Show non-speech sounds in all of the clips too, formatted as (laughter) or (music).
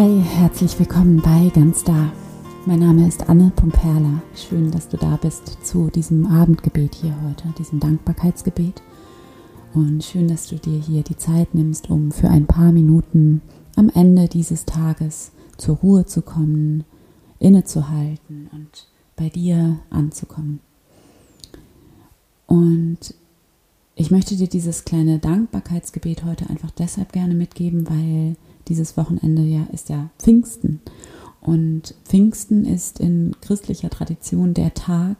Hi, herzlich willkommen bei Ganz Da. Mein Name ist Anne Pumperla. Schön, dass du da bist zu diesem Abendgebet hier heute, diesem Dankbarkeitsgebet. Und schön, dass du dir hier die Zeit nimmst, um für ein paar Minuten am Ende dieses Tages zur Ruhe zu kommen, innezuhalten und bei dir anzukommen. Und ich möchte dir dieses kleine Dankbarkeitsgebet heute einfach deshalb gerne mitgeben, weil dieses Wochenende ja ist ja Pfingsten. Und Pfingsten ist in christlicher Tradition der Tag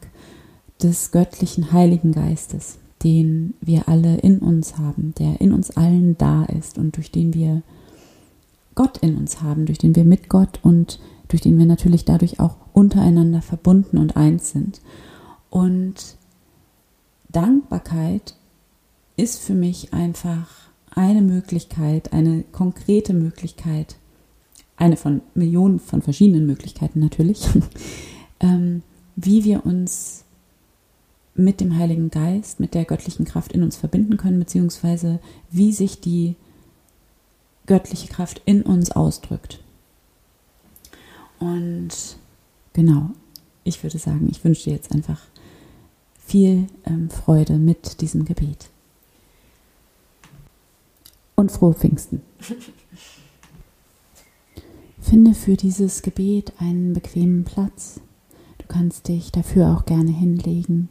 des göttlichen Heiligen Geistes, den wir alle in uns haben, der in uns allen da ist und durch den wir Gott in uns haben, durch den wir mit Gott und durch den wir natürlich dadurch auch untereinander verbunden und eins sind. Und Dankbarkeit ist für mich einfach eine Möglichkeit, eine konkrete Möglichkeit, eine von Millionen von verschiedenen Möglichkeiten natürlich, (laughs) ähm, wie wir uns mit dem Heiligen Geist, mit der göttlichen Kraft in uns verbinden können, beziehungsweise wie sich die göttliche Kraft in uns ausdrückt. Und genau, ich würde sagen, ich wünsche dir jetzt einfach viel ähm, Freude mit diesem Gebet. Und frohe Pfingsten. Finde für dieses Gebet einen bequemen Platz. Du kannst dich dafür auch gerne hinlegen.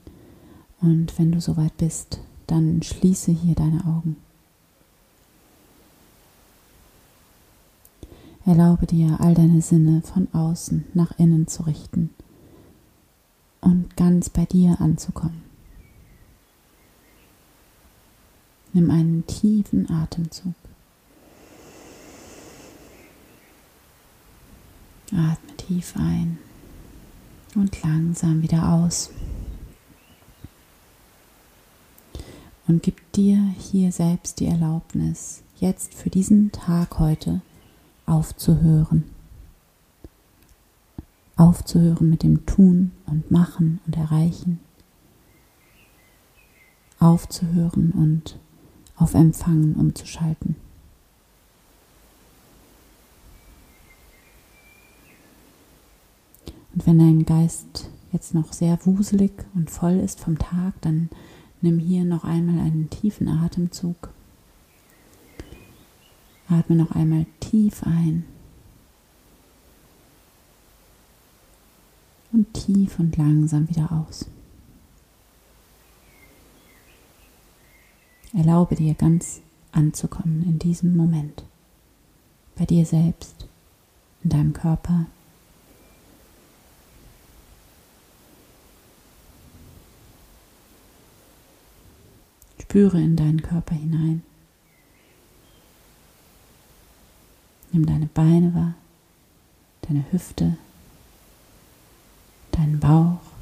Und wenn du soweit bist, dann schließe hier deine Augen. Erlaube dir, all deine Sinne von außen nach innen zu richten und ganz bei dir anzukommen. Nimm einen tiefen Atemzug. Atme tief ein und langsam wieder aus. Und gib dir hier selbst die Erlaubnis, jetzt für diesen Tag heute aufzuhören aufzuhören mit dem Tun und Machen und Erreichen, aufzuhören und auf Empfangen umzuschalten. Und wenn dein Geist jetzt noch sehr wuselig und voll ist vom Tag, dann nimm hier noch einmal einen tiefen Atemzug. Atme noch einmal tief ein und tief und langsam wieder aus. Erlaube dir ganz anzukommen in diesem Moment, bei dir selbst, in deinem Körper. Spüre in deinen Körper hinein. Nimm deine Beine wahr, deine Hüfte, deinen Bauch.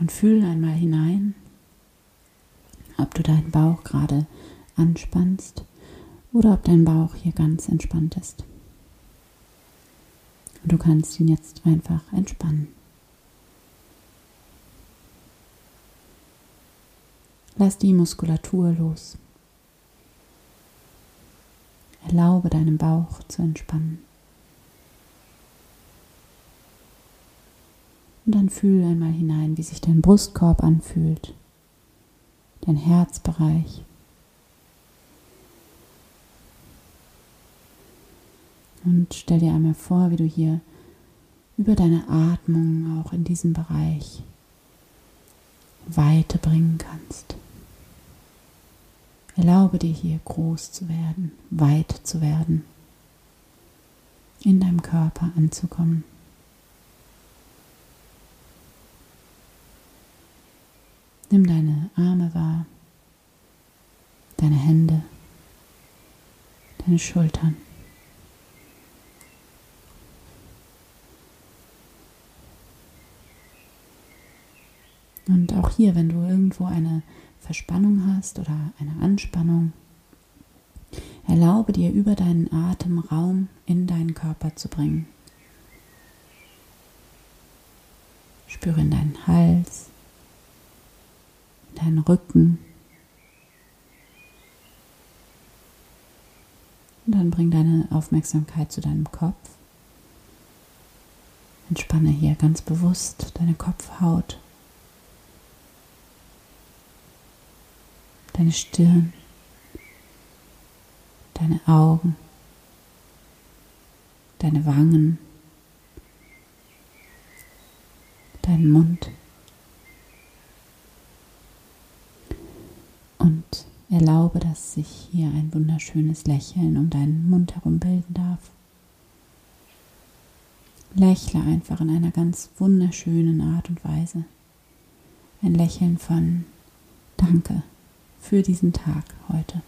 Und fühl einmal hinein, ob du deinen Bauch gerade anspannst oder ob dein Bauch hier ganz entspannt ist. Und du kannst ihn jetzt einfach entspannen. Lass die Muskulatur los. Erlaube deinem Bauch zu entspannen. Und dann fühle einmal hinein, wie sich dein Brustkorb anfühlt, dein Herzbereich. Und stell dir einmal vor, wie du hier über deine Atmung auch in diesem Bereich Weite bringen kannst. Erlaube dir hier groß zu werden, weit zu werden, in deinem Körper anzukommen. Nimm deine Arme wahr, deine Hände, deine Schultern. Und auch hier, wenn du irgendwo eine Verspannung hast oder eine Anspannung, erlaube dir über deinen Atem Raum in deinen Körper zu bringen. Spüre in deinen Hals, deinen Rücken. Und dann bring deine Aufmerksamkeit zu deinem Kopf. Entspanne hier ganz bewusst deine Kopfhaut, deine Stirn, deine Augen, deine Wangen, deinen Mund. Erlaube, dass sich hier ein wunderschönes Lächeln um deinen Mund herum bilden darf. Lächle einfach in einer ganz wunderschönen Art und Weise. Ein Lächeln von Danke für diesen Tag heute.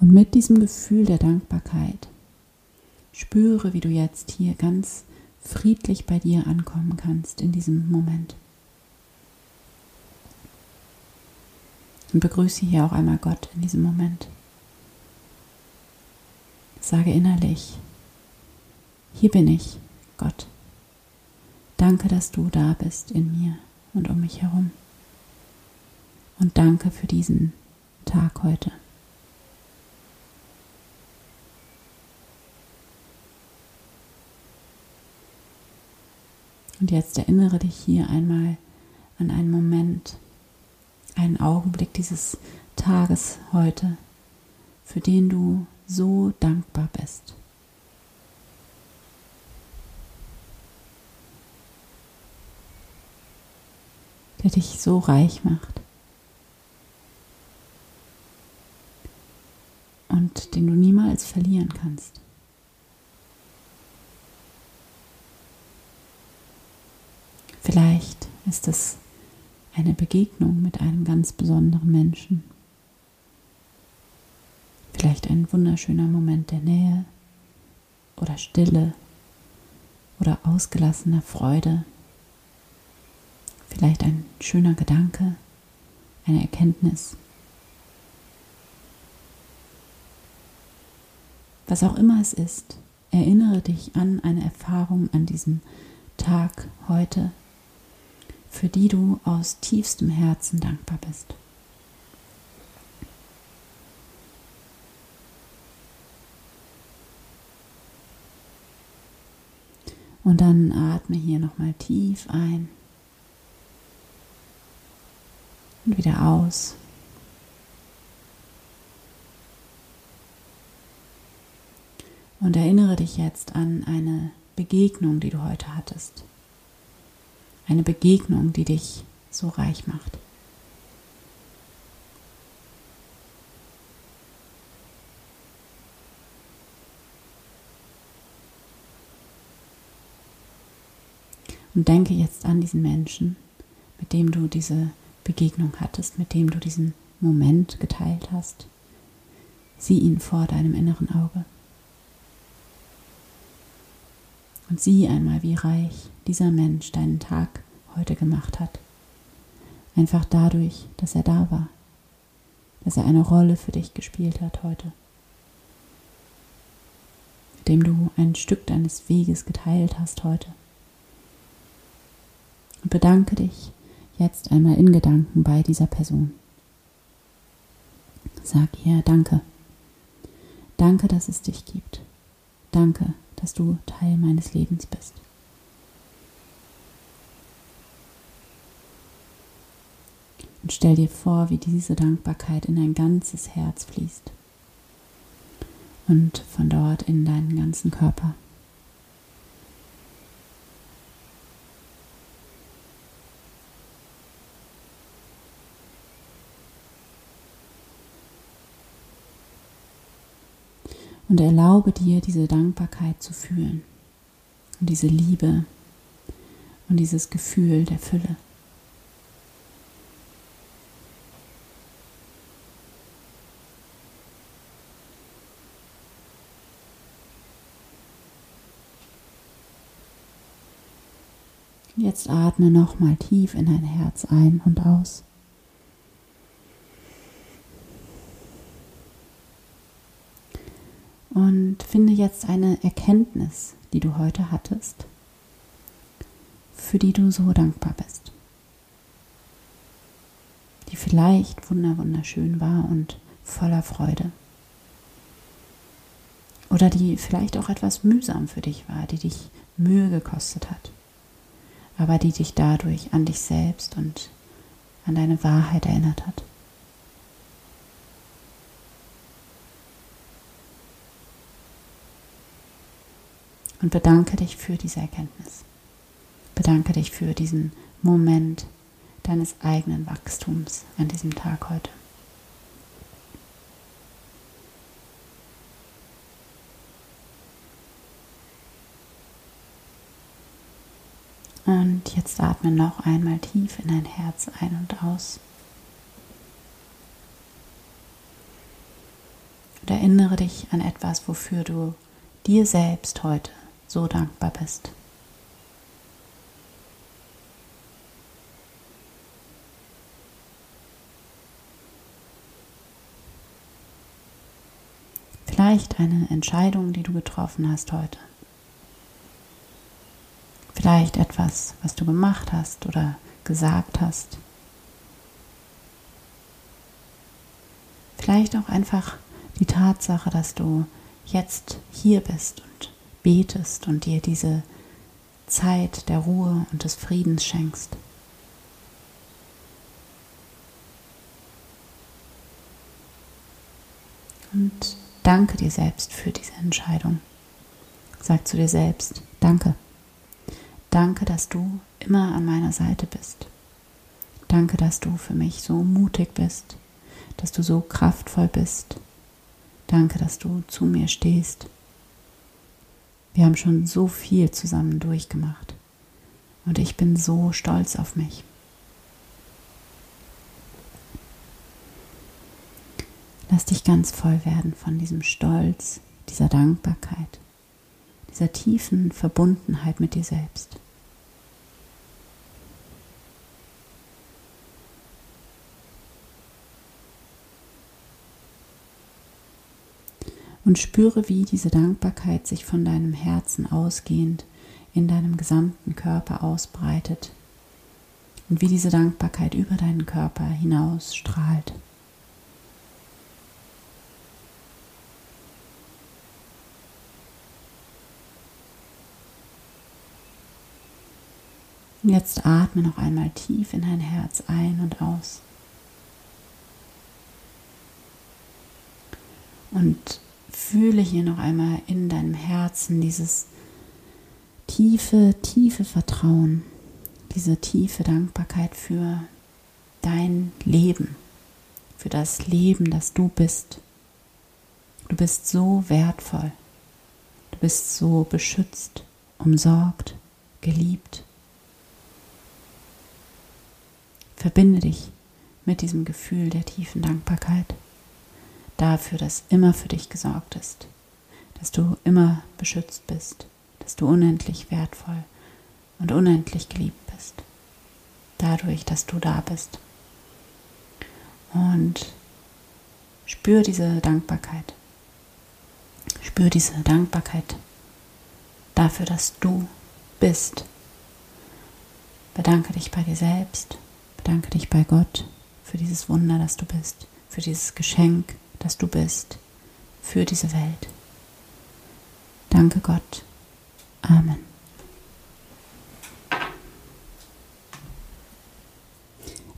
Und mit diesem Gefühl der Dankbarkeit spüre, wie du jetzt hier ganz friedlich bei dir ankommen kannst in diesem Moment. Und begrüße hier auch einmal Gott in diesem Moment. Sage innerlich, hier bin ich, Gott. Danke, dass du da bist in mir und um mich herum. Und danke für diesen Tag heute. Und jetzt erinnere dich hier einmal an einen Moment, einen Augenblick dieses Tages heute, für den du so dankbar bist. der dich so reich macht und den du niemals verlieren kannst. Vielleicht ist es eine Begegnung mit einem ganz besonderen Menschen. Vielleicht ein wunderschöner Moment der Nähe oder Stille oder ausgelassener Freude. Vielleicht ein schöner Gedanke, eine Erkenntnis. Was auch immer es ist, erinnere dich an eine Erfahrung an diesem Tag heute, für die du aus tiefstem Herzen dankbar bist. Und dann atme hier nochmal tief ein und wieder aus. Und erinnere dich jetzt an eine Begegnung, die du heute hattest. Eine Begegnung, die dich so reich macht. Und denke jetzt an diesen Menschen, mit dem du diese Begegnung hattest, mit dem du diesen Moment geteilt hast. Sieh ihn vor deinem inneren Auge. Und sieh einmal, wie reich dieser Mensch deinen Tag heute gemacht hat. Einfach dadurch, dass er da war, dass er eine Rolle für dich gespielt hat heute, mit dem du ein Stück deines Weges geteilt hast heute. Und bedanke dich jetzt einmal in Gedanken bei dieser Person. Sag ihr Danke. Danke, dass es dich gibt. Danke, dass du Teil meines Lebens bist. Und stell dir vor, wie diese Dankbarkeit in dein ganzes Herz fließt und von dort in deinen ganzen Körper. Und erlaube dir, diese Dankbarkeit zu fühlen und diese Liebe und dieses Gefühl der Fülle. Jetzt atme nochmal tief in dein Herz ein und aus. Und finde jetzt eine Erkenntnis, die du heute hattest, für die du so dankbar bist. vielleicht wunder wunderschön war und voller Freude. Oder die vielleicht auch etwas mühsam für dich war, die dich Mühe gekostet hat, aber die dich dadurch an dich selbst und an deine Wahrheit erinnert hat. Und bedanke dich für diese Erkenntnis. Bedanke dich für diesen Moment deines eigenen Wachstums an diesem Tag heute. Und jetzt atme noch einmal tief in dein Herz ein und aus. Und erinnere dich an etwas, wofür du dir selbst heute so dankbar bist. Vielleicht eine Entscheidung, die du getroffen hast heute. Vielleicht etwas, was du gemacht hast oder gesagt hast. Vielleicht auch einfach die Tatsache, dass du jetzt hier bist und betest und dir diese Zeit der Ruhe und des Friedens schenkst. Und danke dir selbst für diese Entscheidung. Sag zu dir selbst, danke. Danke, dass du immer an meiner Seite bist. Danke, dass du für mich so mutig bist, dass du so kraftvoll bist. Danke, dass du zu mir stehst. Wir haben schon so viel zusammen durchgemacht und ich bin so stolz auf mich. Lass dich ganz voll werden von diesem Stolz, dieser Dankbarkeit, dieser tiefen Verbundenheit mit dir selbst. Und spüre, wie diese Dankbarkeit sich von deinem Herzen ausgehend in deinem gesamten Körper ausbreitet und wie diese Dankbarkeit über deinen Körper hinaus strahlt. Jetzt atme noch einmal tief in dein Herz ein und aus. Und Fühle hier noch einmal in deinem Herzen dieses tiefe, tiefe Vertrauen, diese tiefe Dankbarkeit für dein Leben, für das Leben, das du bist. Du bist so wertvoll. Du bist so beschützt, umsorgt, geliebt. Verbinde dich mit diesem Gefühl der tiefen Dankbarkeit dafür, dass immer für dich gesorgt ist, dass du immer beschützt bist, dass du unendlich wertvoll und unendlich geliebt bist, dadurch, dass du da bist. Und spür diese Dankbarkeit, spür diese Dankbarkeit dafür, dass du bist. Bedanke dich bei dir selbst, bedanke dich bei Gott für dieses Wunder, das du bist, für dieses Geschenk, dass du bist für diese Welt. Danke Gott. Amen.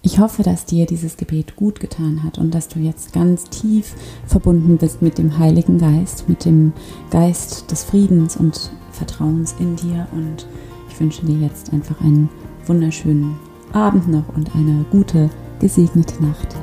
Ich hoffe, dass dir dieses Gebet gut getan hat und dass du jetzt ganz tief verbunden bist mit dem Heiligen Geist, mit dem Geist des Friedens und Vertrauens in dir. Und ich wünsche dir jetzt einfach einen wunderschönen Abend noch und eine gute, gesegnete Nacht.